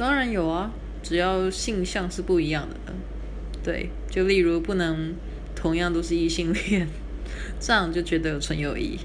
当然有啊只要性向是不一样的。对就例如不能同样都是异性恋这样就觉得有纯友谊。